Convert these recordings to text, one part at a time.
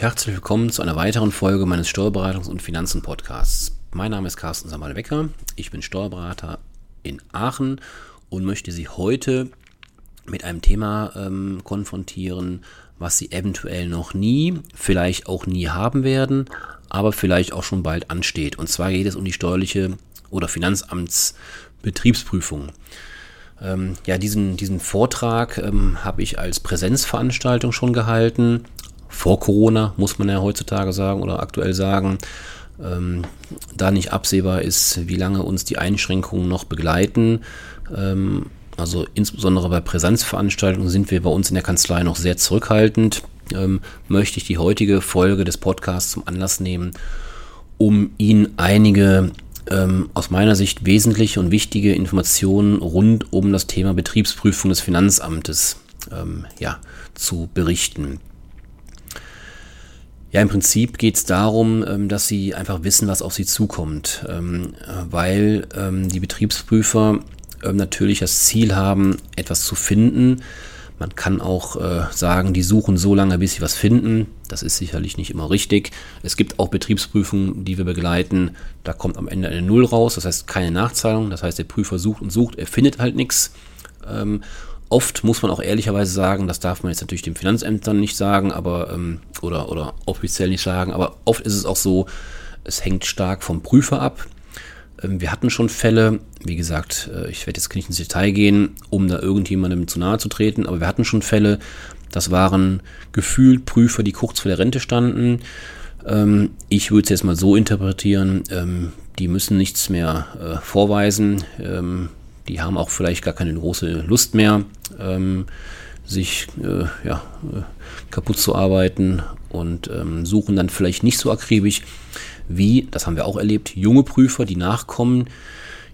Herzlich willkommen zu einer weiteren Folge meines Steuerberatungs- und Finanzen-Podcasts. Mein Name ist Carsten Samal-Becker, ich bin Steuerberater in Aachen und möchte Sie heute mit einem Thema ähm, konfrontieren, was Sie eventuell noch nie, vielleicht auch nie haben werden, aber vielleicht auch schon bald ansteht. Und zwar geht es um die steuerliche oder Finanzamtsbetriebsprüfung. Ähm, ja, diesen, diesen Vortrag ähm, habe ich als Präsenzveranstaltung schon gehalten. Vor Corona, muss man ja heutzutage sagen oder aktuell sagen. Ähm, da nicht absehbar ist, wie lange uns die Einschränkungen noch begleiten. Ähm, also insbesondere bei Präsenzveranstaltungen sind wir bei uns in der Kanzlei noch sehr zurückhaltend. Ähm, möchte ich die heutige Folge des Podcasts zum Anlass nehmen, um Ihnen einige ähm, aus meiner Sicht wesentliche und wichtige Informationen rund um das Thema Betriebsprüfung des Finanzamtes ähm, ja, zu berichten. Ja, im Prinzip geht es darum, ähm, dass Sie einfach wissen, was auf Sie zukommt, ähm, weil ähm, die Betriebsprüfer natürlich das Ziel haben, etwas zu finden, man kann auch äh, sagen, die suchen so lange, bis sie was finden. Das ist sicherlich nicht immer richtig. Es gibt auch Betriebsprüfungen, die wir begleiten. Da kommt am Ende eine Null raus, das heißt keine Nachzahlung. Das heißt, der Prüfer sucht und sucht, er findet halt nichts. Ähm, oft muss man auch ehrlicherweise sagen, das darf man jetzt natürlich den Finanzämtern nicht sagen, aber ähm, oder, oder offiziell nicht sagen, aber oft ist es auch so, es hängt stark vom Prüfer ab. Ähm, wir hatten schon Fälle, wie gesagt, äh, ich werde jetzt nicht ins Detail gehen, um da irgendjemandem zu nahe zu treten, aber wir hatten schon Fälle, das waren gefühlt Prüfer, die kurz vor der Rente standen. Ähm, ich würde es jetzt mal so interpretieren, ähm, die müssen nichts mehr äh, vorweisen, die haben auch vielleicht gar keine große Lust mehr, sich äh, ja, kaputt zu arbeiten und suchen dann vielleicht nicht so akribisch wie, das haben wir auch erlebt, junge Prüfer, die nachkommen,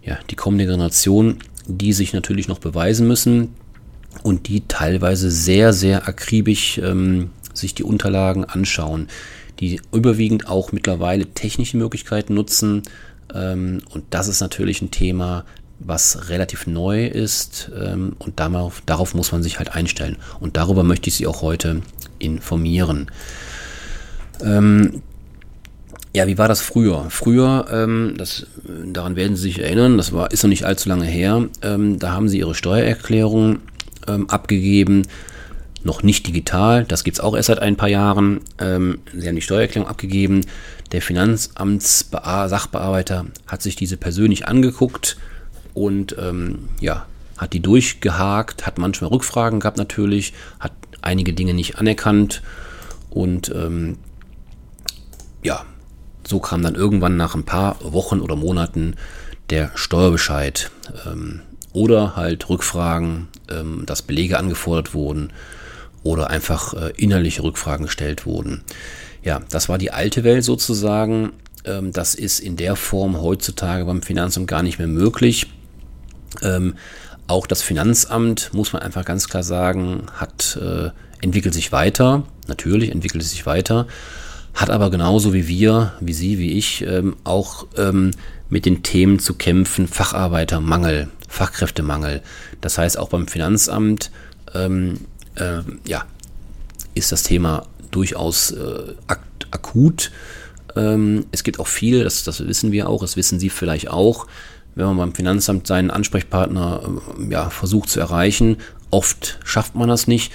ja, die kommende Generation, die sich natürlich noch beweisen müssen und die teilweise sehr, sehr akribisch ähm, sich die Unterlagen anschauen, die überwiegend auch mittlerweile technische Möglichkeiten nutzen. Ähm, und das ist natürlich ein Thema, was relativ neu ist ähm, und darauf, darauf muss man sich halt einstellen. Und darüber möchte ich Sie auch heute informieren. Ähm, ja, wie war das früher? Früher, ähm, das, daran werden Sie sich erinnern, das war, ist noch nicht allzu lange her, ähm, da haben Sie Ihre Steuererklärung ähm, abgegeben, noch nicht digital, das gibt es auch erst seit ein paar Jahren. Ähm, Sie haben die Steuererklärung abgegeben, der Finanzamtssachbearbeiter hat sich diese persönlich angeguckt und ähm, ja, hat die durchgehakt, hat manchmal Rückfragen gehabt natürlich, hat einige Dinge nicht anerkannt und ähm, ja, so kam dann irgendwann nach ein paar Wochen oder Monaten der Steuerbescheid ähm, oder halt Rückfragen, ähm, dass Belege angefordert wurden oder einfach äh, innerliche Rückfragen gestellt wurden. Ja, das war die alte Welt sozusagen. Ähm, das ist in der Form heutzutage beim Finanzamt gar nicht mehr möglich. Ähm, auch das Finanzamt, muss man einfach ganz klar sagen, hat äh, entwickelt sich weiter. Natürlich entwickelt es sich weiter hat aber genauso wie wir, wie Sie, wie ich, ähm, auch ähm, mit den Themen zu kämpfen, Facharbeitermangel, Fachkräftemangel. Das heißt, auch beim Finanzamt ähm, äh, ja, ist das Thema durchaus äh, ak akut. Ähm, es gibt auch viel, das, das wissen wir auch, das wissen Sie vielleicht auch, wenn man beim Finanzamt seinen Ansprechpartner äh, ja, versucht zu erreichen. Oft schafft man das nicht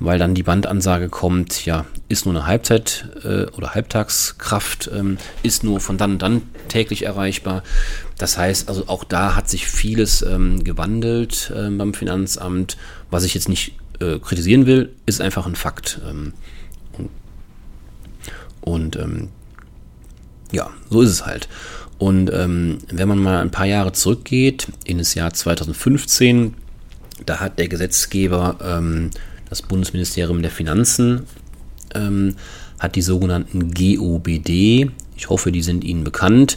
weil dann die Bandansage kommt, ja, ist nur eine Halbzeit äh, oder Halbtagskraft, ähm, ist nur von dann und dann täglich erreichbar. Das heißt, also auch da hat sich vieles ähm, gewandelt äh, beim Finanzamt. Was ich jetzt nicht äh, kritisieren will, ist einfach ein Fakt. Ähm, und ähm, ja, so ist es halt. Und ähm, wenn man mal ein paar Jahre zurückgeht, in das Jahr 2015, da hat der Gesetzgeber ähm, das Bundesministerium der Finanzen ähm, hat die sogenannten GOBD. Ich hoffe, die sind Ihnen bekannt.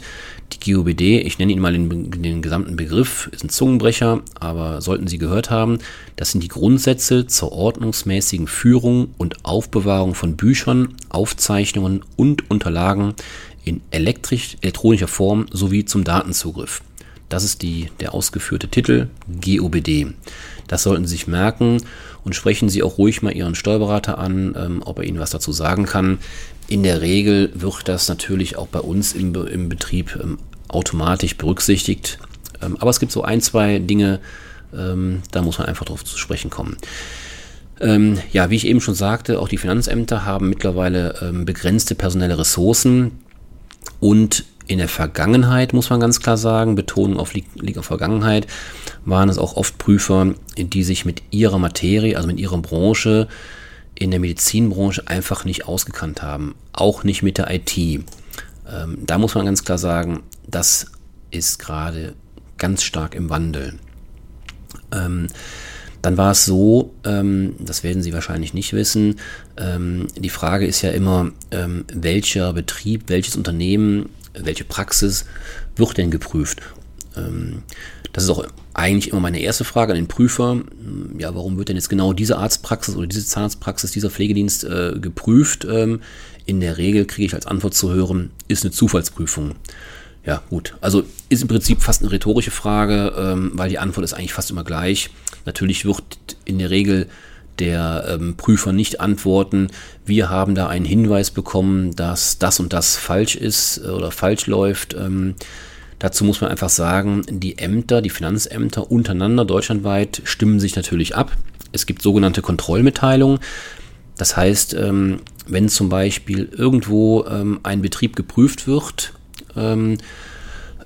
Die GOBD, ich nenne Ihnen mal den, den, gesamten Begriff, ist ein Zungenbrecher, aber sollten Sie gehört haben, das sind die Grundsätze zur ordnungsmäßigen Führung und Aufbewahrung von Büchern, Aufzeichnungen und Unterlagen in elektrisch, elektronischer Form sowie zum Datenzugriff. Das ist die, der ausgeführte Titel GOBD. Das sollten Sie sich merken und sprechen Sie auch ruhig mal Ihren Steuerberater an, ähm, ob er Ihnen was dazu sagen kann. In der Regel wird das natürlich auch bei uns im, im Betrieb ähm, automatisch berücksichtigt. Ähm, aber es gibt so ein, zwei Dinge, ähm, da muss man einfach drauf zu sprechen kommen. Ähm, ja, wie ich eben schon sagte, auch die Finanzämter haben mittlerweile ähm, begrenzte personelle Ressourcen und in der Vergangenheit, muss man ganz klar sagen, Betonung auf liegt auf Vergangenheit, waren es auch oft Prüfer, die sich mit ihrer Materie, also mit ihrer Branche, in der Medizinbranche einfach nicht ausgekannt haben. Auch nicht mit der IT. Ähm, da muss man ganz klar sagen, das ist gerade ganz stark im Wandel. Ähm, dann war es so, ähm, das werden Sie wahrscheinlich nicht wissen, ähm, die Frage ist ja immer, ähm, welcher Betrieb, welches Unternehmen, welche Praxis wird denn geprüft? Ähm, das ist auch eigentlich immer meine erste Frage an den Prüfer. Ja, warum wird denn jetzt genau diese Arztpraxis oder diese Zahnarztpraxis, dieser Pflegedienst äh, geprüft? Ähm, in der Regel kriege ich als Antwort zu hören, ist eine Zufallsprüfung. Ja, gut. Also ist im Prinzip fast eine rhetorische Frage, ähm, weil die Antwort ist eigentlich fast immer gleich. Natürlich wird in der Regel der ähm, Prüfer nicht antworten, wir haben da einen Hinweis bekommen, dass das und das falsch ist äh, oder falsch läuft. Ähm, dazu muss man einfach sagen, die Ämter, die Finanzämter untereinander deutschlandweit stimmen sich natürlich ab. Es gibt sogenannte Kontrollmitteilungen. Das heißt, ähm, wenn zum Beispiel irgendwo ähm, ein Betrieb geprüft wird, ähm,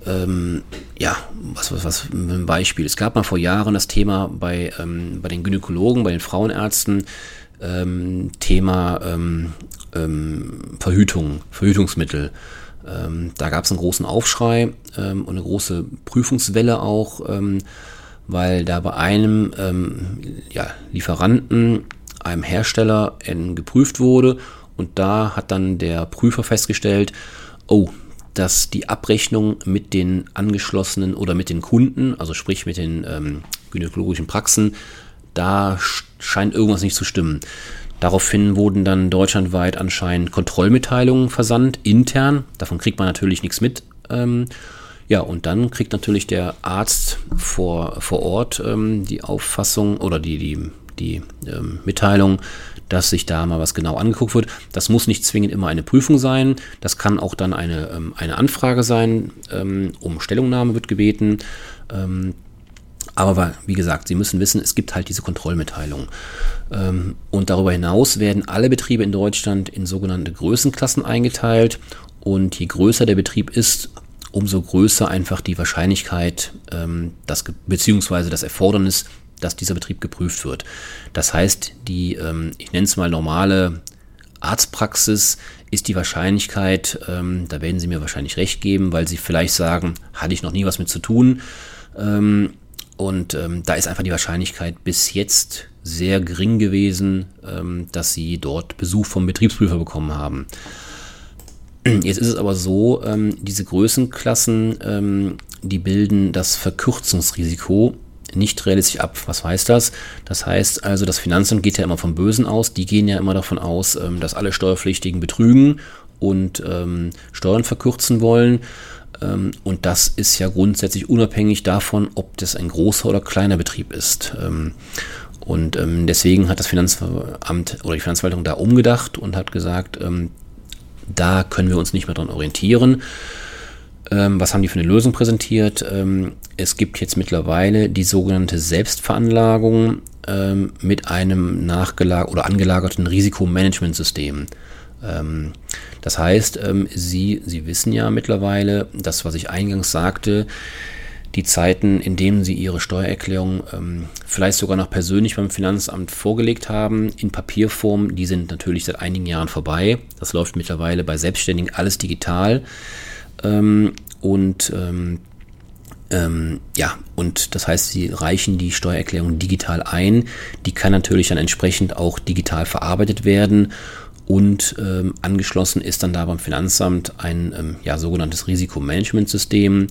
ähm, ja, was, was, was, ein Beispiel. Es gab mal vor Jahren das Thema bei, ähm, bei den Gynäkologen, bei den Frauenärzten, ähm, Thema ähm, ähm, Verhütung, Verhütungsmittel. Ähm, da gab es einen großen Aufschrei und eine große Prüfungswelle auch, weil da bei einem ja, Lieferanten, einem Hersteller geprüft wurde und da hat dann der Prüfer festgestellt, oh, dass die Abrechnung mit den angeschlossenen oder mit den Kunden, also sprich mit den ähm, gynäkologischen Praxen, da scheint irgendwas nicht zu stimmen. Daraufhin wurden dann deutschlandweit anscheinend Kontrollmitteilungen versandt, intern. Davon kriegt man natürlich nichts mit. Ähm, ja, und dann kriegt natürlich der Arzt vor, vor Ort ähm, die Auffassung oder die, die, die ähm, Mitteilung, dass sich da mal was genau angeguckt wird. Das muss nicht zwingend immer eine Prüfung sein. Das kann auch dann eine, ähm, eine Anfrage sein. Ähm, um Stellungnahme wird gebeten. Ähm, aber wie gesagt, Sie müssen wissen, es gibt halt diese Kontrollmitteilung. Und darüber hinaus werden alle Betriebe in Deutschland in sogenannte Größenklassen eingeteilt. Und je größer der Betrieb ist, umso größer einfach die Wahrscheinlichkeit, das, beziehungsweise das Erfordernis, dass dieser Betrieb geprüft wird. Das heißt, die, ähm, ich nenne es mal normale Arztpraxis ist die Wahrscheinlichkeit, ähm, da werden Sie mir wahrscheinlich recht geben, weil Sie vielleicht sagen, hatte ich noch nie was mit zu tun. Ähm, und da ist einfach die Wahrscheinlichkeit bis jetzt sehr gering gewesen, dass Sie dort Besuch vom Betriebsprüfer bekommen haben. Jetzt ist es aber so, diese Größenklassen, die bilden das Verkürzungsrisiko nicht realistisch ab. Was heißt das? Das heißt also, das Finanzamt geht ja immer vom Bösen aus. Die gehen ja immer davon aus, ähm, dass alle Steuerpflichtigen betrügen und ähm, Steuern verkürzen wollen. Ähm, und das ist ja grundsätzlich unabhängig davon, ob das ein großer oder kleiner Betrieb ist. Ähm, und ähm, deswegen hat das Finanzamt oder die Finanzverwaltung da umgedacht und hat gesagt, ähm, da können wir uns nicht mehr dran orientieren. Ähm, was haben die für eine Lösung präsentiert? Ähm, es gibt jetzt mittlerweile die sogenannte Selbstveranlagung ähm, mit einem nachgelag oder angelagerten Risikomanagementsystem. Ähm, das heißt, ähm, Sie, Sie wissen ja mittlerweile, das, was ich eingangs sagte, die Zeiten, in denen Sie Ihre Steuererklärung ähm, vielleicht sogar noch persönlich beim Finanzamt vorgelegt haben, in Papierform, die sind natürlich seit einigen Jahren vorbei. Das läuft mittlerweile bei Selbstständigen alles digital. Ähm, und ähm, ähm, ja, und das heißt, sie reichen die Steuererklärung digital ein. Die kann natürlich dann entsprechend auch digital verarbeitet werden. Und ähm, angeschlossen ist dann da beim Finanzamt ein ähm, ja, sogenanntes Risikomanagementsystem,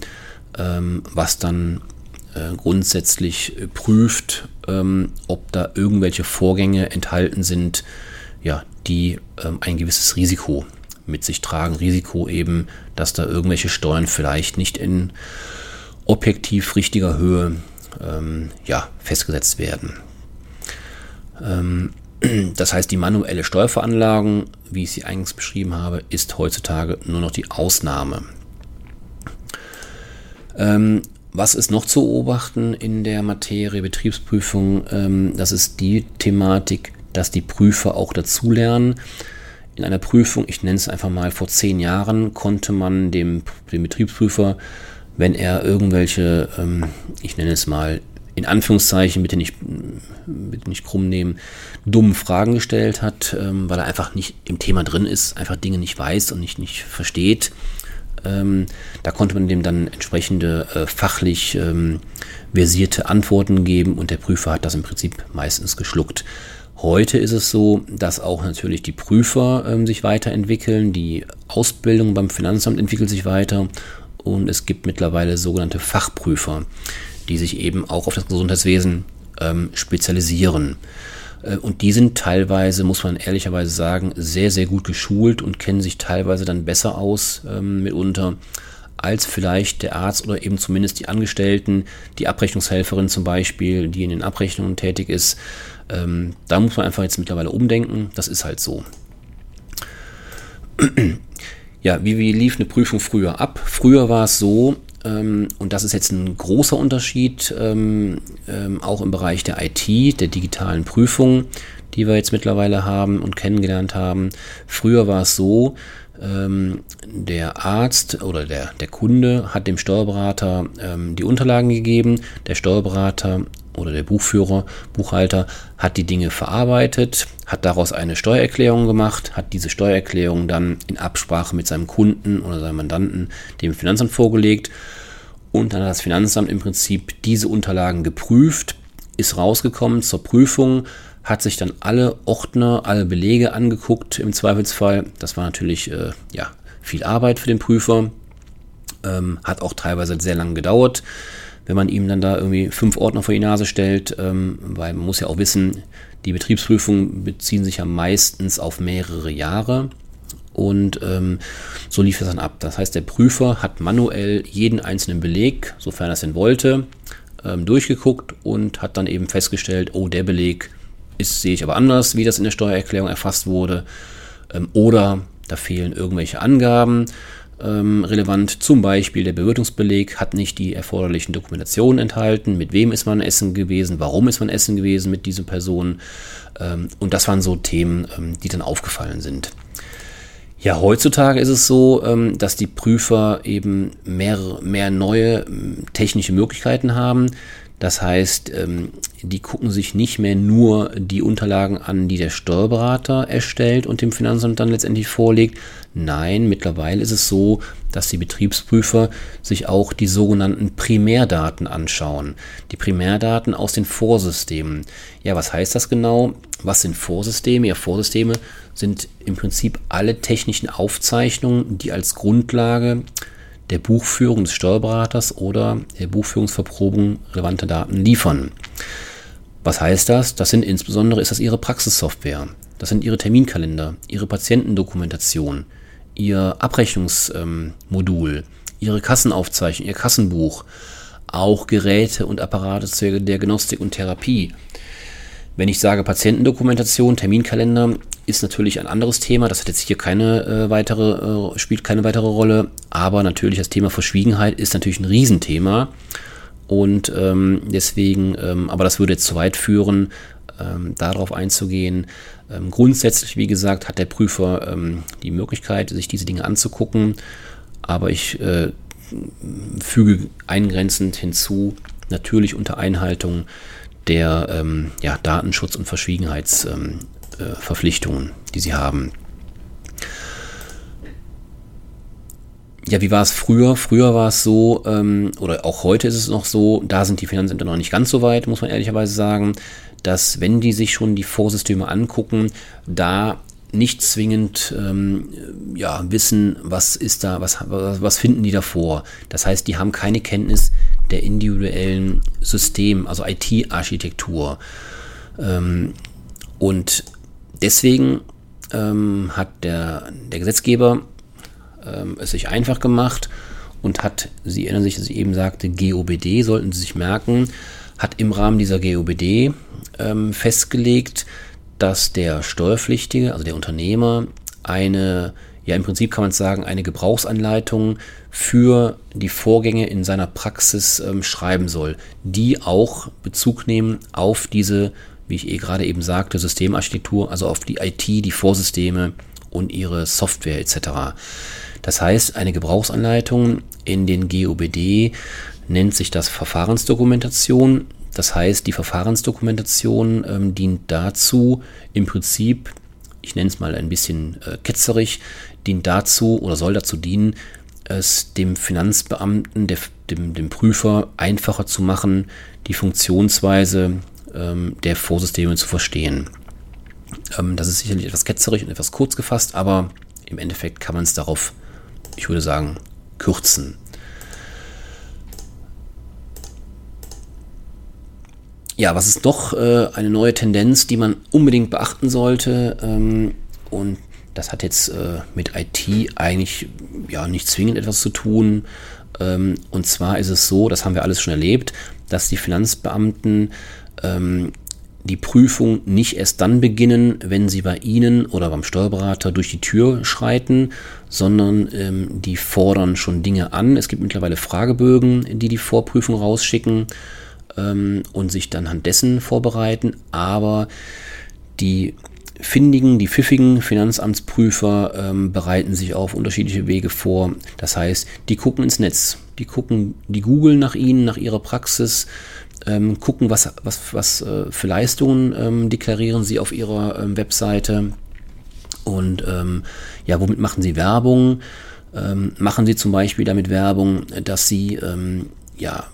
ähm, was dann äh, grundsätzlich prüft, ähm, ob da irgendwelche Vorgänge enthalten sind, ja, die ähm, ein gewisses Risiko mit sich tragen. Risiko eben, dass da irgendwelche Steuern vielleicht nicht in objektiv richtiger Höhe ähm, ja, festgesetzt werden. Ähm, das heißt, die manuelle Steuerveranlagung, wie ich sie eingangs beschrieben habe, ist heutzutage nur noch die Ausnahme. Ähm, was ist noch zu beobachten in der Materie Betriebsprüfung? Ähm, das ist die Thematik, dass die Prüfer auch dazulernen. In einer Prüfung, ich nenne es einfach mal vor zehn Jahren, konnte man dem, dem Betriebsprüfer, wenn er irgendwelche, ähm, ich nenne es mal in Anführungszeichen, bitte nicht, bitte nicht krumm nehmen, dummen Fragen gestellt hat, ähm, weil er einfach nicht im Thema drin ist, einfach Dinge nicht weiß und nicht, nicht versteht. Ähm, da konnte man dem dann entsprechende äh, fachlich ähm, versierte Antworten geben und der Prüfer hat das im Prinzip meistens geschluckt. Heute ist es so, dass auch natürlich die Prüfer ähm, sich weiterentwickeln, die Ausbildung beim Finanzamt entwickelt sich weiter und es gibt mittlerweile sogenannte Fachprüfer die sich eben auch auf das Gesundheitswesen ähm, spezialisieren. Äh, und die sind teilweise, muss man ehrlicherweise sagen, sehr, sehr gut geschult und kennen sich teilweise dann besser aus ähm, mitunter als vielleicht der Arzt oder eben zumindest die Angestellten, die Abrechnungshelferin zum Beispiel, die in den Abrechnungen tätig ist. Ähm, da muss man einfach jetzt mittlerweile umdenken. Das ist halt so. Ja, wie, wie lief eine Prüfung früher ab? Früher war es so, ähm, und das ist jetzt ein großer Unterschied, ähm, ähm, auch im Bereich der IT, der digitalen Prüfung, die wir jetzt mittlerweile haben und kennengelernt haben. Früher war es so, der Arzt oder der, der Kunde hat dem Steuerberater die Unterlagen gegeben. Der Steuerberater oder der Buchführer, Buchhalter hat die Dinge verarbeitet, hat daraus eine Steuererklärung gemacht, hat diese Steuererklärung dann in Absprache mit seinem Kunden oder seinem Mandanten dem Finanzamt vorgelegt und dann hat das Finanzamt im Prinzip diese Unterlagen geprüft, ist rausgekommen zur Prüfung, hat sich dann alle Ordner, alle Belege angeguckt im Zweifelsfall. Das war natürlich äh, ja, viel Arbeit für den Prüfer, ähm, hat auch teilweise sehr lange gedauert wenn man ihm dann da irgendwie fünf Ordner vor die Nase stellt, ähm, weil man muss ja auch wissen, die Betriebsprüfungen beziehen sich ja meistens auf mehrere Jahre. Und ähm, so lief es dann ab. Das heißt, der Prüfer hat manuell jeden einzelnen Beleg, sofern er es denn wollte, ähm, durchgeguckt und hat dann eben festgestellt, oh, der Beleg ist, sehe ich aber anders, wie das in der Steuererklärung erfasst wurde. Ähm, oder da fehlen irgendwelche Angaben ähm, relevant. Zum Beispiel der Bewirtungsbeleg hat nicht die erforderlichen Dokumentationen enthalten. Mit wem ist man essen gewesen? Warum ist man essen gewesen mit dieser Person? Ähm, und das waren so Themen, ähm, die dann aufgefallen sind. Ja, heutzutage ist es so, ähm, dass die Prüfer eben mehr, mehr neue technische Möglichkeiten haben. Das heißt, ähm, die gucken sich nicht mehr nur die Unterlagen an, die der Steuerberater erstellt und dem Finanzamt dann letztendlich vorlegt. Nein, mittlerweile ist es so, dass die Betriebsprüfer sich auch die sogenannten Primärdaten anschauen. Die Primärdaten aus den Vorsystemen. Ja, was heißt das genau? Was sind Vorsysteme? Ja, Vorsysteme sind im Prinzip alle technischen Aufzeichnungen, die als Grundlage der Buchführung des Steuerberaters oder der Buchführungsverprobung relevante Daten liefern. Was heißt das? Das sind insbesondere ist das Ihre Praxissoftware. Das sind Ihre Terminkalender, Ihre Patientendokumentation, Ihr Abrechnungsmodul, ähm, Ihre Kassenaufzeichnung, Ihr Kassenbuch, auch Geräte und Apparate zur Diagnostik und Therapie. Wenn ich sage Patientendokumentation, Terminkalender, ist natürlich ein anderes Thema. Das hat jetzt hier keine äh, weitere, äh, spielt keine weitere Rolle. Aber natürlich das Thema Verschwiegenheit ist natürlich ein Riesenthema. Und ähm, deswegen, ähm, aber das würde jetzt zu weit führen, ähm, darauf einzugehen. Ähm, grundsätzlich, wie gesagt, hat der Prüfer ähm, die Möglichkeit, sich diese Dinge anzugucken. Aber ich äh, füge eingrenzend hinzu, natürlich unter Einhaltung der ähm, ja, Datenschutz- und Verschwiegenheitsverpflichtungen, äh, die sie haben. Ja, wie war es früher? Früher war es so, ähm, oder auch heute ist es noch so, da sind die Finanzämter noch nicht ganz so weit, muss man ehrlicherweise sagen, dass wenn die sich schon die Vorsysteme angucken, da nicht zwingend ähm, ja, wissen, was ist da, was, was finden die davor. Das heißt, die haben keine Kenntnis der individuellen System, also IT-Architektur. Ähm, und deswegen ähm, hat der, der Gesetzgeber ähm, es sich einfach gemacht und hat, Sie erinnern sich, dass ich eben sagte, GOBD, sollten Sie sich merken, hat im Rahmen dieser GOBD ähm, festgelegt, dass der Steuerpflichtige, also der Unternehmer, eine, ja im Prinzip kann man sagen, eine Gebrauchsanleitung für die Vorgänge in seiner Praxis ähm, schreiben soll, die auch Bezug nehmen auf diese, wie ich eh gerade eben sagte, Systemarchitektur, also auf die IT, die Vorsysteme und ihre Software etc. Das heißt, eine Gebrauchsanleitung in den GOBD nennt sich das Verfahrensdokumentation. Das heißt, die Verfahrensdokumentation ähm, dient dazu, im Prinzip, ich nenne es mal ein bisschen äh, ketzerig, dient dazu oder soll dazu dienen, es dem Finanzbeamten, der, dem, dem Prüfer einfacher zu machen, die Funktionsweise ähm, der Vorsysteme zu verstehen. Ähm, das ist sicherlich etwas ketzerig und etwas kurz gefasst, aber im Endeffekt kann man es darauf ich würde sagen, kürzen. Ja, was ist doch äh, eine neue Tendenz, die man unbedingt beachten sollte? Ähm, und das hat jetzt äh, mit IT eigentlich ja nicht zwingend etwas zu tun. Ähm, und zwar ist es so, das haben wir alles schon erlebt, dass die Finanzbeamten ähm, die Prüfung nicht erst dann beginnen, wenn sie bei Ihnen oder beim Steuerberater durch die Tür schreiten, sondern ähm, die fordern schon Dinge an. Es gibt mittlerweile Fragebögen, die die Vorprüfung rausschicken ähm, und sich dann an dessen vorbereiten. Aber die findigen, die pfiffigen Finanzamtsprüfer ähm, bereiten sich auf unterschiedliche Wege vor. Das heißt, die gucken ins Netz, die gucken, die googeln nach ihnen, nach ihrer Praxis, ähm, gucken, was, was, was äh, für Leistungen ähm, deklarieren sie auf ihrer ähm, Webseite und ähm, ja, womit machen sie Werbung? Ähm, machen sie zum Beispiel damit Werbung, dass sie ähm, ja,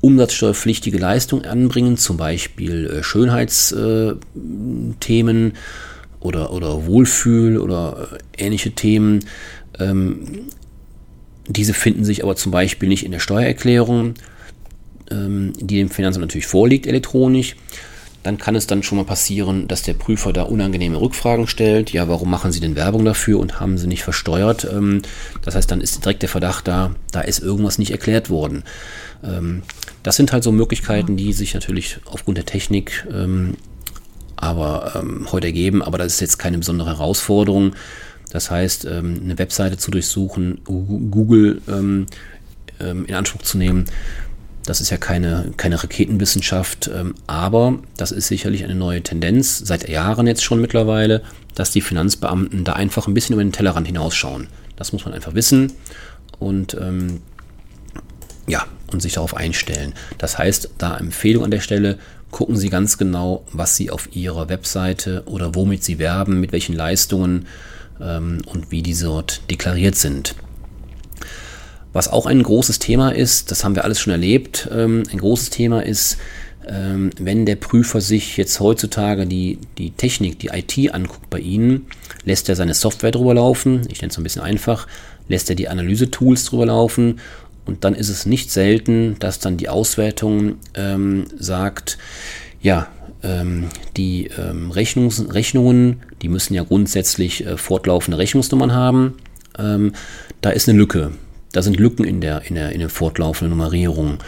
umsatzsteuerpflichtige Leistungen anbringen, zum Beispiel äh, Schönheitsthemen äh, oder, oder Wohlfühl oder äh, ähnliche Themen. diese finden sich aber zum Beispiel nicht in der Steuererklärung ähm, die dem Finanzamt natürlich vorliegt elektronisch, dann kann es dann schon mal passieren, dass der Prüfer da unangenehme Rückfragen stellt. Ja, warum machen Sie denn Werbung dafür und haben Sie nicht versteuert? Ähm, das heißt, dann ist direkt der Verdacht da, da ist irgendwas nicht erklärt worden. Ähm, das sind halt so Möglichkeiten, die sich natürlich aufgrund der Technik ähm, aber heute ergeben, aber das ist jetzt keine besondere Herausforderung. Das heißt, eine Webseite zu durchsuchen, Google in Anspruch zu nehmen, das ist ja keine, keine Raketenwissenschaft, ähm, aber das ist sicherlich eine neue Tendenz, seit Jahren jetzt schon mittlerweile, dass die Finanzbeamten da einfach ein bisschen über den Tellerrand hinausschauen. Das muss man einfach wissen und ähm, ja, und sich darauf einstellen. Das heißt, da Empfehlung an der Stelle, gucken Sie ganz genau, was Sie auf Ihrer Webseite oder womit Sie werben, mit welchen Leistungen ähm, und wie diese dort deklariert sind. Was auch ein großes Thema ist, das haben wir alles schon erlebt, ähm, ein großes Thema ist, ähm, wenn der Prüfer sich jetzt heutzutage die, die Technik, die IT anguckt bei Ihnen, lässt er seine Software drüber laufen, ich nenne es ein bisschen einfach, lässt er die Analyse-Tools drüber laufen und dann ist es nicht selten, dass dann die Auswertung ähm, sagt, ja, ähm, die ähm, Rechnungs Rechnungen, die müssen ja grundsätzlich äh, fortlaufende Rechnungsnummern haben. Ähm, da ist eine Lücke da sind Lücken in der, in der, in der fortlaufenden Nummerierung.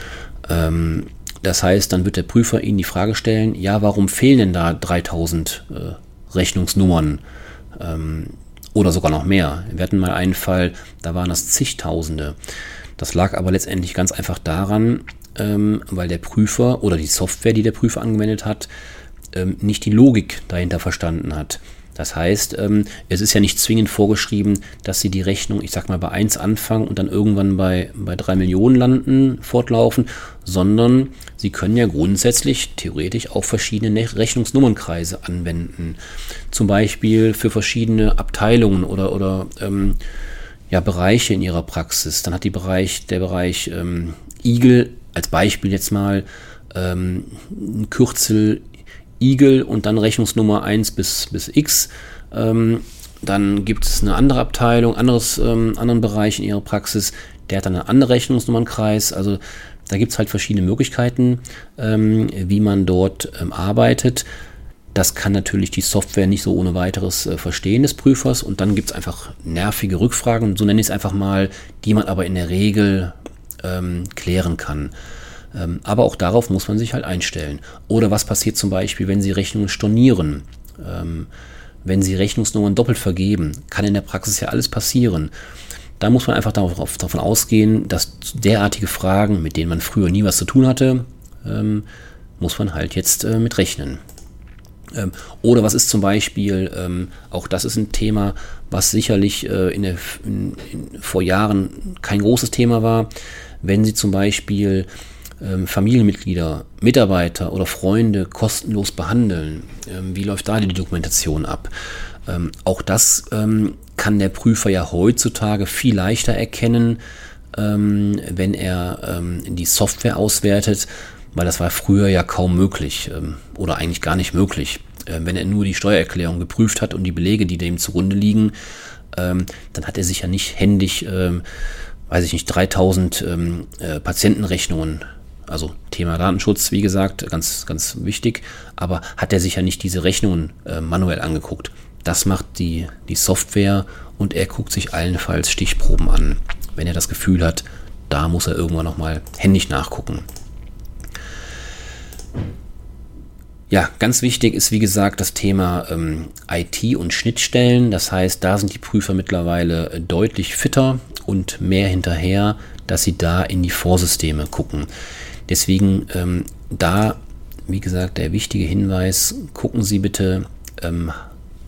Ähm, das heißt, dann wird der Prüfer Ihnen die Frage stellen, ja, warum fehlen denn da 3000 äh, Rechnungsnummern ähm, oder sogar noch mehr? Wir hatten mal einen Fall, da waren das zigtausende. Das lag aber letztendlich ganz einfach daran, ähm, weil der Prüfer oder die Software, die der Prüfer angewendet hat, ähm, nicht die Logik dahinter verstanden hat. Das heißt, ähm, es ist ja nicht zwingend vorgeschrieben, dass Sie die Rechnung, ich sag mal, bei 1 anfangen und dann irgendwann bei, bei 3 Millionen landen, fortlaufen, sondern Sie können ja grundsätzlich theoretisch auch verschiedene Rechnungsnummernkreise anwenden. Zum Beispiel für verschiedene Abteilungen oder, oder ähm, ja, Bereiche in Ihrer Praxis. Dann hat die Bereich, der Bereich ähm, Igel als Beispiel jetzt mal ähm, ein Kürzel Igel und dann Rechnungsnummer 1 bis, bis X. Ähm, dann gibt es eine andere Abteilung, anderes, ähm, anderen Bereich in ihrer Praxis, der hat dann einen anderen Rechnungsnummernkreis. Also da gibt es halt verschiedene Möglichkeiten, ähm, wie man dort ähm, arbeitet. Das kann natürlich die Software nicht so ohne weiteres äh, verstehen des Prüfers und dann gibt es einfach nervige Rückfragen, so nenne ich es einfach mal, die man aber in der Regel ähm, klären kann. Ähm, aber auch darauf muss man sich halt einstellen. Oder was passiert zum Beispiel, wenn Sie Rechnungen stornieren? Ähm, wenn Sie Rechnungsnummern doppelt vergeben, kann in der Praxis ja alles passieren. Da muss man einfach darauf, davon ausgehen, dass derartige Fragen, mit denen man früher nie was zu tun hatte, ähm, muss man halt jetzt äh, mit rechnen. Ähm, oder was ist zum Beispiel, ähm, auch das ist ein Thema, was sicherlich äh, in der, in, in, vor Jahren kein großes Thema war, wenn Sie zum Beispiel ähm, Familienmitglieder, Mitarbeiter oder Freunde kostenlos behandeln. Ähm, wie läuft da die Dokumentation ab? Ähm, auch das ähm, kann der Prüfer ja heutzutage viel leichter erkennen, wenn er die Software auswertet, weil das war früher ja kaum möglich oder eigentlich gar nicht möglich. Wenn er nur die Steuererklärung geprüft hat und die Belege, die dem zugrunde liegen, ähm, dann hat er sich ja nicht händig, ähm, weiß ich nicht, 3000 ähm, äh, Patientenrechnungen, also Thema Datenschutz, wie gesagt, ganz, ganz wichtig, aber hat er sich ja nicht diese Rechnungen äh, manuell angeguckt. Das macht die, die Software und er guckt sich allenfalls Stichproben an, wenn er das Gefühl hat, da muss er irgendwann nochmal händig nachgucken. Ja, ganz wichtig ist wie gesagt das Thema ähm, IT und Schnittstellen. Das heißt, da sind die Prüfer mittlerweile äh, deutlich fitter und mehr hinterher, dass sie da in die Vorsysteme gucken. Deswegen ähm, da, wie gesagt, der wichtige Hinweis, gucken Sie bitte, ähm,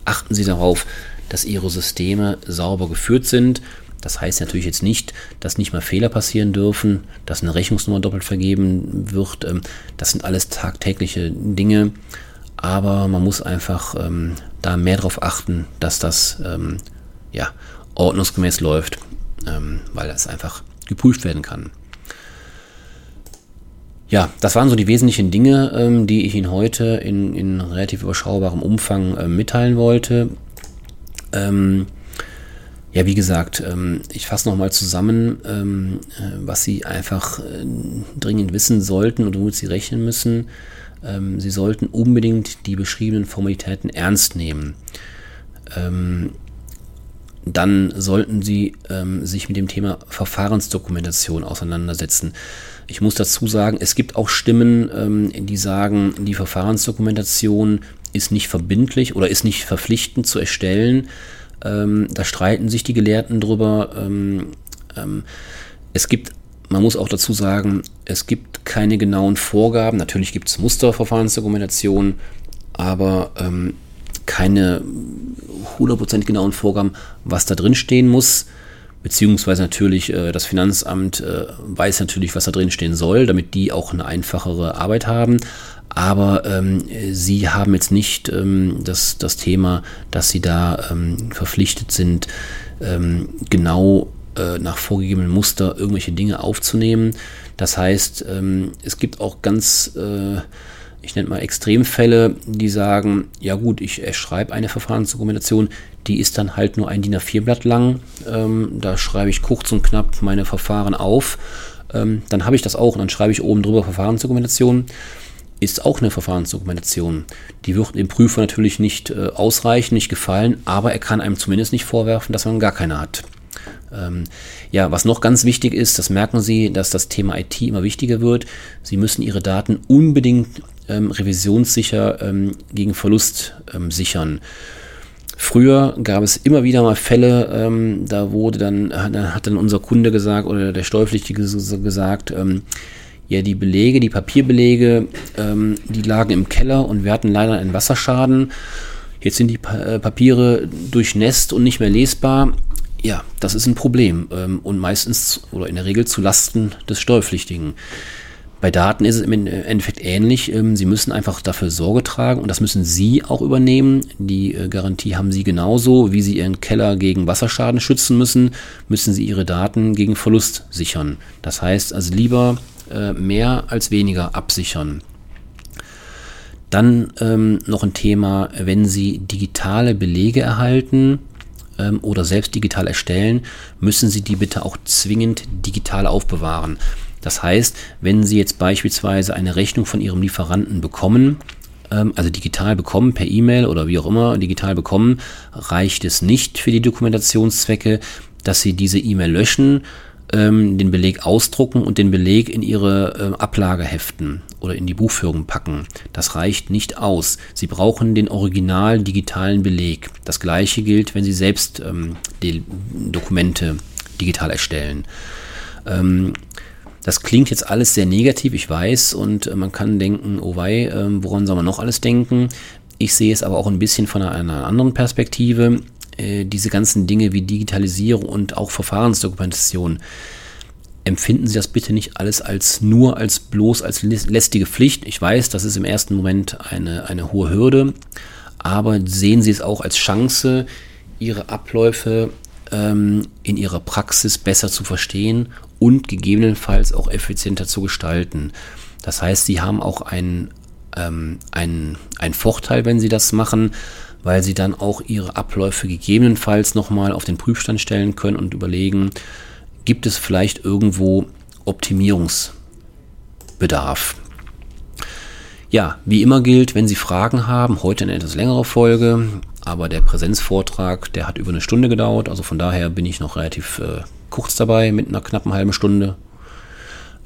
achten Sie darauf, dass Ihre Systeme sauber geführt sind das heißt natürlich jetzt nicht, dass nicht mal Fehler passieren dürfen, dass eine Rechnungsnummer doppelt vergeben wird. Ähm, das sind alles tagtägliche Dinge. Aber man muss einfach ähm, da mehr darauf achten, dass das ähm, ja, ordnungsgemäß läuft, ähm, weil das einfach geprüft werden kann. Ja, das waren so die wesentlichen Dinge, ähm, die ich Ihnen heute in, in relativ überschaubarem Umfang äh, mitteilen wollte. Ähm, ja, wie gesagt, ähm, ich fasse nochmal zusammen, ähm, äh, was Sie einfach äh, dringend wissen sollten und womit Sie rechnen müssen. Ähm, Sie sollten unbedingt die beschriebenen Formalitäten ernst nehmen. Dann sollten Sie sich mit dem Thema Verfahrensdokumentation auseinandersetzen. Ich muss dazu sagen, es gibt auch Stimmen, die sagen, die Verfahrensdokumentation ist nicht verbindlich oder ist nicht verpflichtend zu erstellen. Ähm, da streiten sich die Gelehrten drüber. Ähm, ähm, es gibt, man muss auch dazu sagen, es gibt keine genauen Vorgaben. Natürlich gibt es Musterverfahrensdokumentation, aber ähm, keine 100% genauen Vorgaben, was da drin stehen muss. Beziehungsweise natürlich äh, das Finanzamt äh, weiß natürlich, was da drin stehen soll, damit die auch eine einfachere Arbeit haben aber ähm, sie haben jetzt nicht ähm, das, das Thema, dass sie da ähm, verpflichtet sind, ähm, genau äh, nach vorgegebenen Muster irgendwelche Dinge aufzunehmen. Das heißt, ähm, es gibt auch ganz, äh, ich nenne mal Extremfälle, die sagen, ja gut, ich schreibe eine Verfahrensdokumentation, die ist dann halt nur ein DIN A4-Blatt lang. Ähm, da schreibe ich kurz und knapp meine Verfahren auf. dann habe ich das auch und dann schreibe ich oben drüber Verfahrensdokumentation ist auch eine Verfahrensdokumentation. Die wird dem Prüfer natürlich nicht äh, ausreichen, nicht gefallen, aber er kann einem zumindest nicht vorwerfen, dass man gar keine hat. Ähm, ja, was noch ganz wichtig ist, das merken Sie, dass das Thema IT immer wichtiger wird. Sie müssen Ihre Daten unbedingt ähm, revisionssicher ähm, gegen Verlust ähm, sichern. Früher gab es immer wieder mal Fälle, ähm, da wurde dann, dann hat dann unser Kunde gesagt oder der Steuerpflichtige gesagt, ähm, ja, die Belege, die Papierbelege, ähm, die lagen im Keller und wir hatten leider einen Wasserschaden. Jetzt sind die pa äh, Papiere durchnässt und nicht mehr lesbar. Ja, das ist ein Problem ähm, und meistens oder in der Regel zu Lasten des Steuerpflichtigen. Bei Daten ist es im Endeffekt ähnlich. Ähm, sie müssen einfach dafür Sorge tragen und das müssen Sie auch übernehmen. Die äh, Garantie haben Sie genauso, wie Sie Ihren Keller gegen Wasserschaden schützen müssen, müssen Sie Ihre Daten gegen Verlust sichern. Das heißt also lieber äh, mehr als weniger absichern. Dann ähm, noch ein Thema, wenn Sie digitale Belege erhalten ähm, oder selbst digital erstellen, müssen Sie die bitte auch zwingend digital aufbewahren. Das heißt, wenn Sie jetzt beispielsweise eine Rechnung von Ihrem Lieferanten bekommen, ähm, also digital bekommen, per E-Mail oder wie auch immer, digital bekommen, reicht es nicht für die Dokumentationszwecke, dass Sie diese E-Mail löschen, ähm, den Beleg ausdrucken und den Beleg in Ihre äh, Ablage heften oder in die Buchführung packen. Das reicht nicht aus. Sie brauchen den original digitalen Beleg. Das gleiche gilt, wenn Sie selbst ähm, die Dokumente digital erstellen. Ähm, das klingt jetzt alles sehr negativ, ich weiß, und äh, man kann denken, oh wei, äh, woran soll man noch alles denken? Ich sehe es aber auch ein bisschen von einer, einer anderen Perspektive. Äh, diese ganzen Dinge wie Digitalisierung und auch Verfahrensdokumentation, empfinden Sie das bitte nicht alles als nur als bloß als lästige Pflicht. Ich weiß, das ist im ersten Moment eine, eine hohe Hürde, aber sehen Sie es auch als Chance, Ihre Abläufe ähm, in Ihrer Praxis besser zu verstehen und gegebenenfalls auch effizienter zu gestalten. Das heißt, Sie haben auch einen, ähm, einen, Vorteil, wenn Sie das machen, weil Sie dann auch Ihre Abläufe gegebenenfalls nochmal auf den Prüfstand stellen können und überlegen, gibt es vielleicht irgendwo Optimierungsbedarf. Ja, wie immer gilt, wenn Sie Fragen haben, heute eine etwas längere Folge, aber der Präsenzvortrag, der hat über eine Stunde gedauert, also von daher bin ich noch relativ äh, kurz dabei mit einer knappen halben Stunde.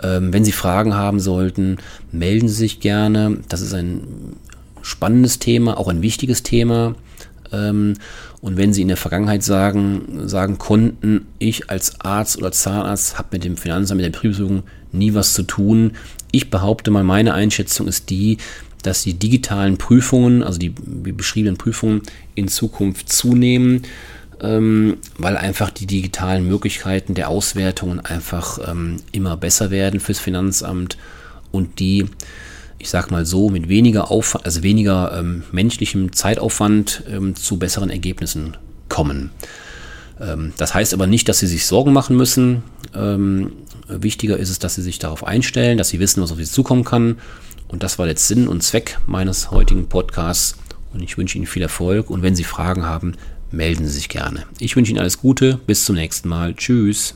Ähm, wenn Sie Fragen haben sollten, melden Sie sich gerne. Das ist ein spannendes Thema, auch ein wichtiges Thema. Ähm, und wenn Sie in der Vergangenheit sagen, sagen konnten, ich als Arzt oder Zahnarzt habe mit dem Finanzamt, mit der Betriebsprüfung nie was zu tun. Ich behaupte mal, meine Einschätzung ist die, dass die digitalen Prüfungen, also die beschriebenen Prüfungen in Zukunft zunehmen ähm, weil einfach die digitalen Möglichkeiten der Auswertungen einfach ähm, immer besser werden fürs Finanzamt und die, ich sag mal so, mit weniger Aufwand, also weniger ähm, menschlichem Zeitaufwand ähm, zu besseren Ergebnissen kommen. Ähm, das heißt aber nicht, dass Sie sich Sorgen machen müssen. Ähm, wichtiger ist es, dass Sie sich darauf einstellen, dass Sie wissen, was auf Sie zukommen kann. Und das war jetzt Sinn und Zweck meines heutigen Podcasts. Und ich wünsche Ihnen viel Erfolg. Und wenn Sie Fragen haben, melden Sie sich gerne. Ich wünsche Ihnen alles Gute. Bis zum nächsten Mal. Tschüss.